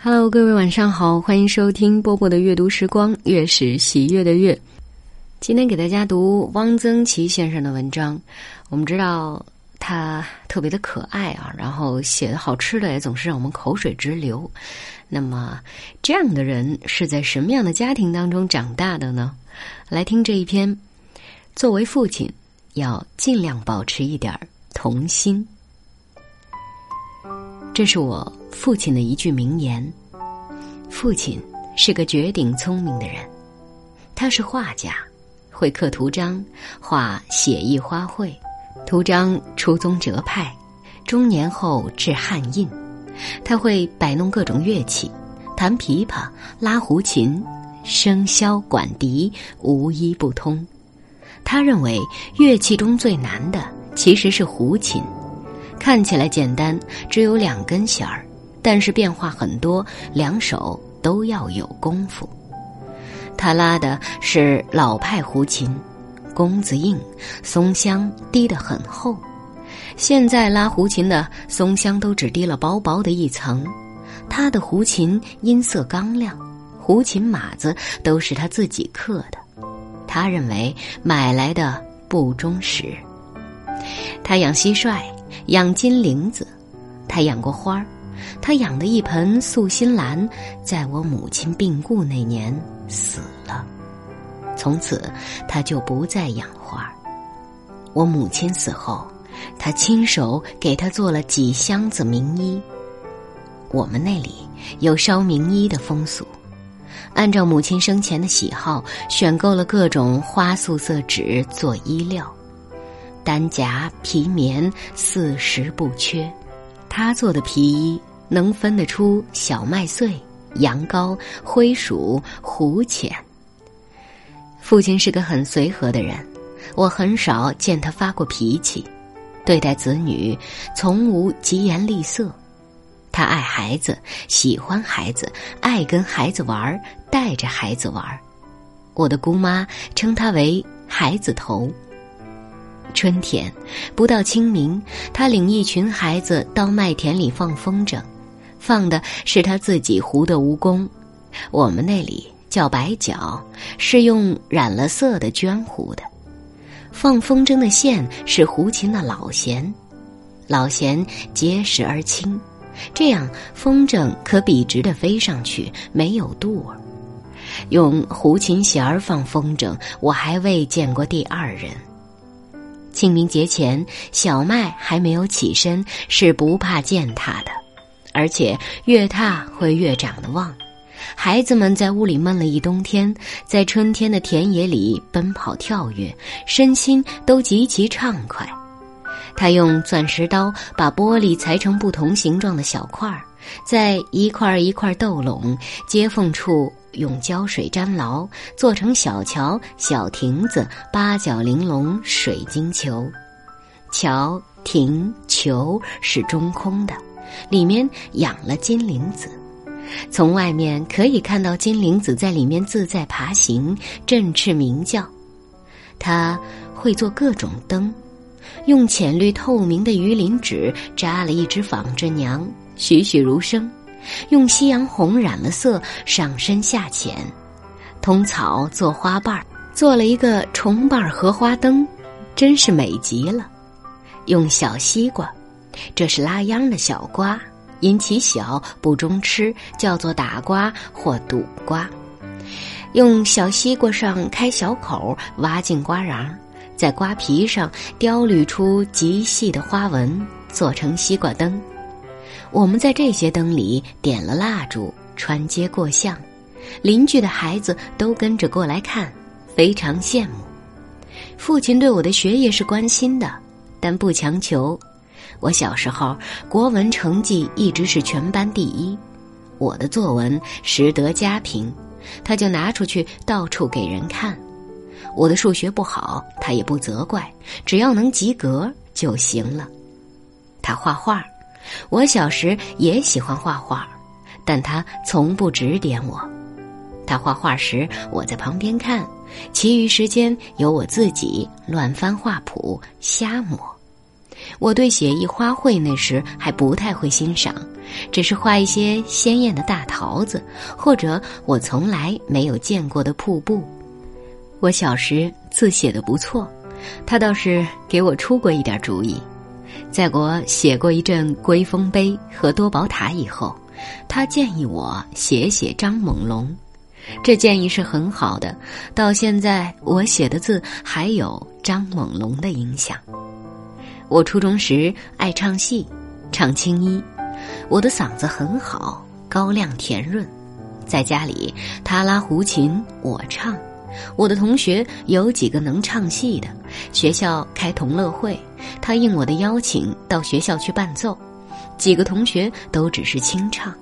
Hello，各位晚上好，欢迎收听波波的阅读时光，月是喜悦的月。今天给大家读汪曾祺先生的文章。我们知道他特别的可爱啊，然后写的好吃的也总是让我们口水直流。那么这样的人是在什么样的家庭当中长大的呢？来听这一篇。作为父亲，要尽量保持一点童心。这是我父亲的一句名言。父亲是个绝顶聪明的人，他是画家，会刻图章，画写意花卉，图章出宗哲派，中年后制汉印。他会摆弄各种乐器，弹琵琶、拉胡琴，笙箫管笛无一不通。他认为乐器中最难的其实是胡琴。看起来简单，只有两根弦儿，但是变化很多，两手都要有功夫。他拉的是老派胡琴，弓子硬，松香滴得很厚。现在拉胡琴的松香都只滴了薄薄的一层。他的胡琴音色刚亮，胡琴码子都是他自己刻的。他认为买来的不忠实。他养蟋蟀。养金铃子，他养过花儿，他养的一盆素心兰，在我母亲病故那年死了，从此他就不再养花。我母亲死后，他亲手给他做了几箱子名衣。我们那里有烧名衣的风俗，按照母亲生前的喜好，选购了各种花素色纸做衣料。单夹皮棉四十不缺，他做的皮衣能分得出小麦穗、羊羔、灰鼠、狐浅。父亲是个很随和的人，我很少见他发过脾气，对待子女从无疾言厉色。他爱孩子，喜欢孩子，爱跟孩子玩，带着孩子玩。我的姑妈称他为“孩子头”。春天，不到清明，他领一群孩子到麦田里放风筝，放的是他自己糊的蜈蚣，我们那里叫白角，是用染了色的绢糊的。放风筝的线是胡琴的老弦，老弦结实而轻，这样风筝可笔直的飞上去，没有肚儿。用胡琴弦儿放风筝，我还未见过第二人。清明节前，小麦还没有起身，是不怕践踏的，而且越踏会越长得旺。孩子们在屋里闷了一冬天，在春天的田野里奔跑跳跃，身心都极其畅快。他用钻石刀把玻璃裁成不同形状的小块儿，在一块一块斗拢接缝处。用胶水粘牢，做成小桥、小亭子、八角玲珑水晶球。桥、亭、球是中空的，里面养了金铃子。从外面可以看到金铃子在里面自在爬行，振翅鸣叫。他会做各种灯，用浅绿透明的鱼鳞纸扎了一只纺织娘，栩栩如生。用夕阳红染了色，上深下浅，通草做花瓣儿，做了一个重瓣荷花灯，真是美极了。用小西瓜，这是拉秧的小瓜，因其小不中吃，叫做打瓜或堵瓜。用小西瓜上开小口，挖进瓜瓤，在瓜皮上雕绿出极细的花纹，做成西瓜灯。我们在这些灯里点了蜡烛，穿街过巷，邻居的孩子都跟着过来看，非常羡慕。父亲对我的学业是关心的，但不强求。我小时候国文成绩一直是全班第一，我的作文实得佳评，他就拿出去到处给人看。我的数学不好，他也不责怪，只要能及格就行了。他画画。我小时也喜欢画画，但他从不指点我。他画画时，我在旁边看，其余时间由我自己乱翻画谱、瞎抹。我对写意花卉那时还不太会欣赏，只是画一些鲜艳的大桃子，或者我从来没有见过的瀑布。我小时字写的不错，他倒是给我出过一点主意。在我写过一阵《龟峰碑》和多宝塔以后，他建议我写写张猛龙。这建议是很好的，到现在我写的字还有张猛龙的影响。我初中时爱唱戏，唱青衣，我的嗓子很好，高亮甜润。在家里，他拉胡琴，我唱。我的同学有几个能唱戏的，学校开同乐会，他应我的邀请到学校去伴奏。几个同学都只是清唱。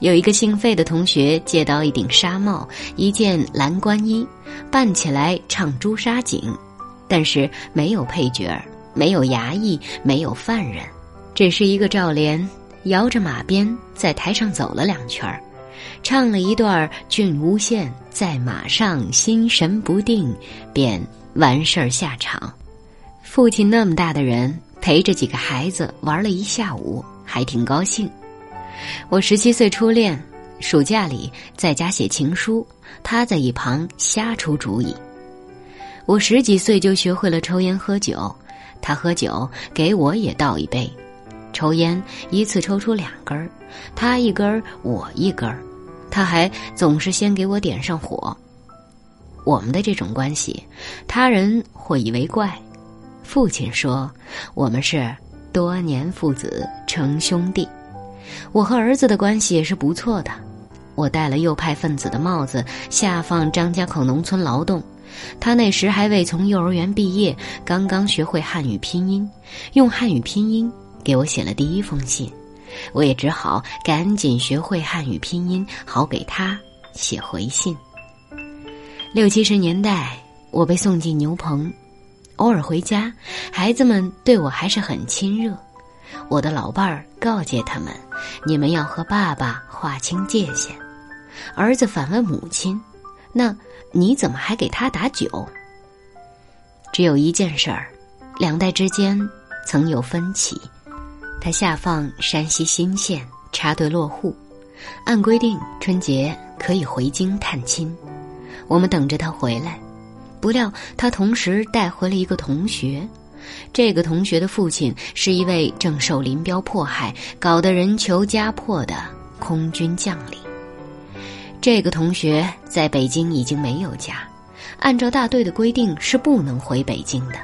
有一个姓费的同学借到一顶纱帽、一件蓝官衣，扮起来唱朱砂井，但是没有配角儿，没有衙役，没有犯人，只是一个赵连摇着马鞭在台上走了两圈儿，唱了一段《郡诬县》，在马上心神不定，便完事儿下场。父亲那么大的人陪着几个孩子玩了一下午，还挺高兴。我十七岁初恋，暑假里在家写情书，他在一旁瞎出主意。我十几岁就学会了抽烟喝酒，他喝酒给我也倒一杯，抽烟一次抽出两根儿，他一根儿我一根儿，他还总是先给我点上火。我们的这种关系，他人或以为怪，父亲说我们是多年父子成兄弟。我和儿子的关系也是不错的，我戴了右派分子的帽子，下放张家口农村劳动。他那时还未从幼儿园毕业，刚刚学会汉语拼音，用汉语拼音给我写了第一封信，我也只好赶紧学会汉语拼音，好给他写回信。六七十年代，我被送进牛棚，偶尔回家，孩子们对我还是很亲热。我的老伴儿告诫他们：“你们要和爸爸划清界限。”儿子反问母亲：“那你怎么还给他打酒？”只有一件事儿，两代之间曾有分歧。他下放山西新县插队落户，按规定春节可以回京探亲。我们等着他回来，不料他同时带回了一个同学。这个同学的父亲是一位正受林彪迫害、搞得人求家破的空军将领。这个同学在北京已经没有家，按照大队的规定是不能回北京的。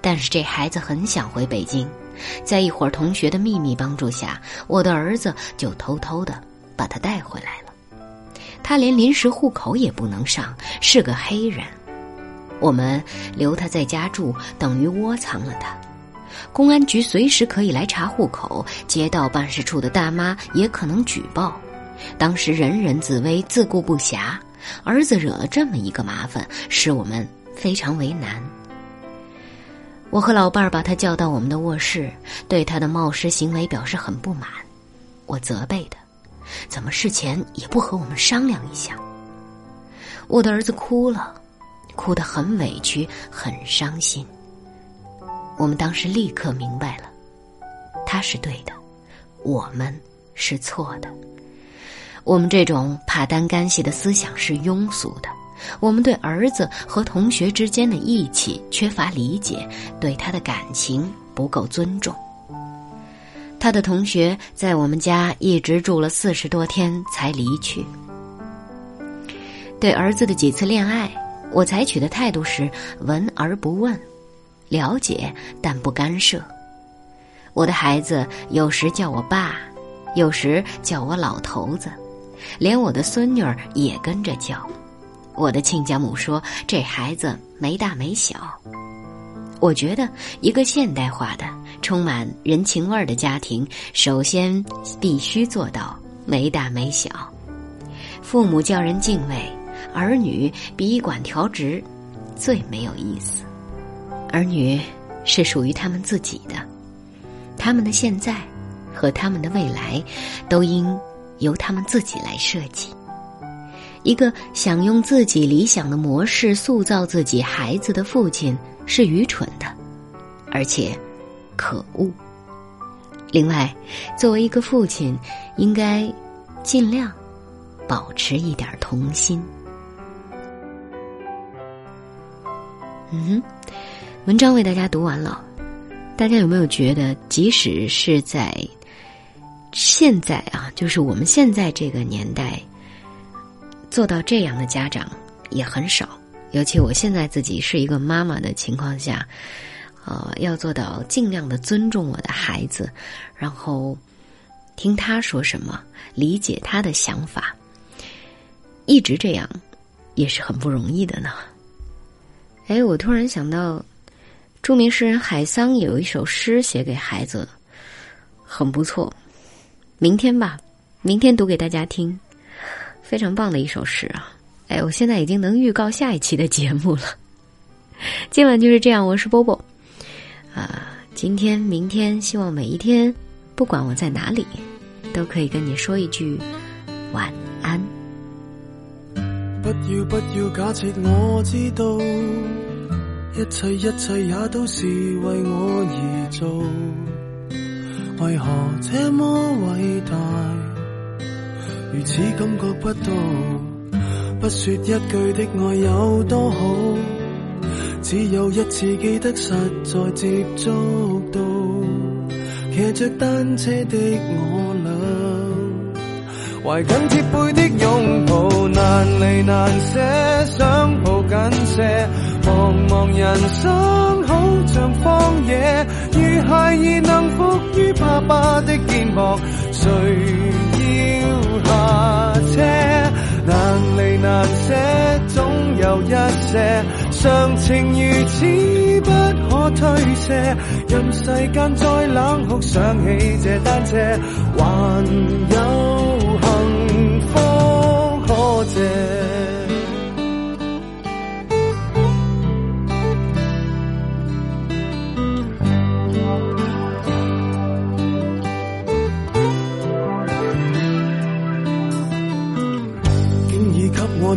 但是这孩子很想回北京，在一伙儿同学的秘密帮助下，我的儿子就偷偷的把他带回来了。他连临时户口也不能上，是个黑人。我们留他在家住，等于窝藏了他。公安局随时可以来查户口，街道办事处的大妈也可能举报。当时人人自危，自顾不暇。儿子惹了这么一个麻烦，使我们非常为难。我和老伴儿把他叫到我们的卧室，对他的冒失行为表示很不满。我责备他，怎么事前也不和我们商量一下？我的儿子哭了。哭得很委屈，很伤心。我们当时立刻明白了，他是对的，我们是错的。我们这种怕担干系的思想是庸俗的。我们对儿子和同学之间的义气缺乏理解，对他的感情不够尊重。他的同学在我们家一直住了四十多天才离去。对儿子的几次恋爱。我采取的态度是闻而不问，了解但不干涉。我的孩子有时叫我爸，有时叫我老头子，连我的孙女儿也跟着叫。我的亲家母说这孩子没大没小。我觉得一个现代化的、充满人情味儿的家庭，首先必须做到没大没小，父母叫人敬畏。儿女比管调职最没有意思。儿女是属于他们自己的，他们的现在和他们的未来都应由他们自己来设计。一个想用自己理想的模式塑造自己孩子的父亲是愚蠢的，而且可恶。另外，作为一个父亲，应该尽量保持一点童心。嗯，文章为大家读完了，大家有没有觉得，即使是在现在啊，就是我们现在这个年代，做到这样的家长也很少。尤其我现在自己是一个妈妈的情况下。呃，要做到尽量的尊重我的孩子，然后听他说什么，理解他的想法，一直这样也是很不容易的呢。哎，我突然想到，著名诗人海桑有一首诗写给孩子，很不错。明天吧，明天读给大家听，非常棒的一首诗啊！哎，我现在已经能预告下一期的节目了。今晚就是这样，我是波波。啊，今天、明天，希望每一天，不管我在哪里，都可以跟你说一句晚安。不要不要假设我知道，一切一切也都是为我而做，为何这么伟大，如此感觉不到？不说一句的爱有多好。只有一次记得实在接触到，骑着单车的我俩，怀紧贴背的拥抱，难离难舍，想抱紧些。茫茫人生好像荒野，如孩儿能伏于爸爸的肩膊，谁难舍，总有一些。常情如此不可推卸，任世间再冷酷，想起这单车，还有幸福可借。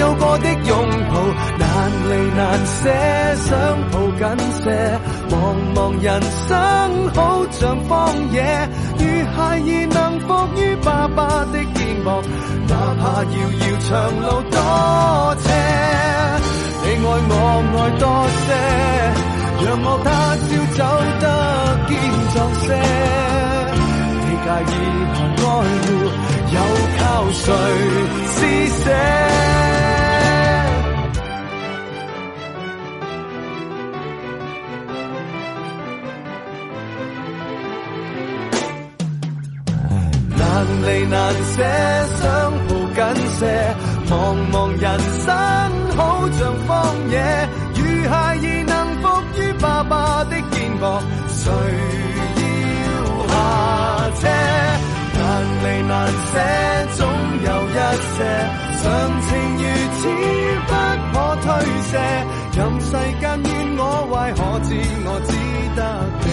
有过的拥抱，难离难舍，想抱紧些。茫茫人生好像荒野，如孩儿能伏于爸爸的肩膊，哪怕遥遥长路多斜，你爱我爱多些，让我他朝走得坚壮些。你介意爱护，又靠谁施舍？难离难舍，想抱紧些。茫茫人生好像荒野，如孩儿能伏于爸爸的肩膊，谁要下车？难离难舍，总有一些常情如此不可推卸。任世间怨我坏，可知我只得你。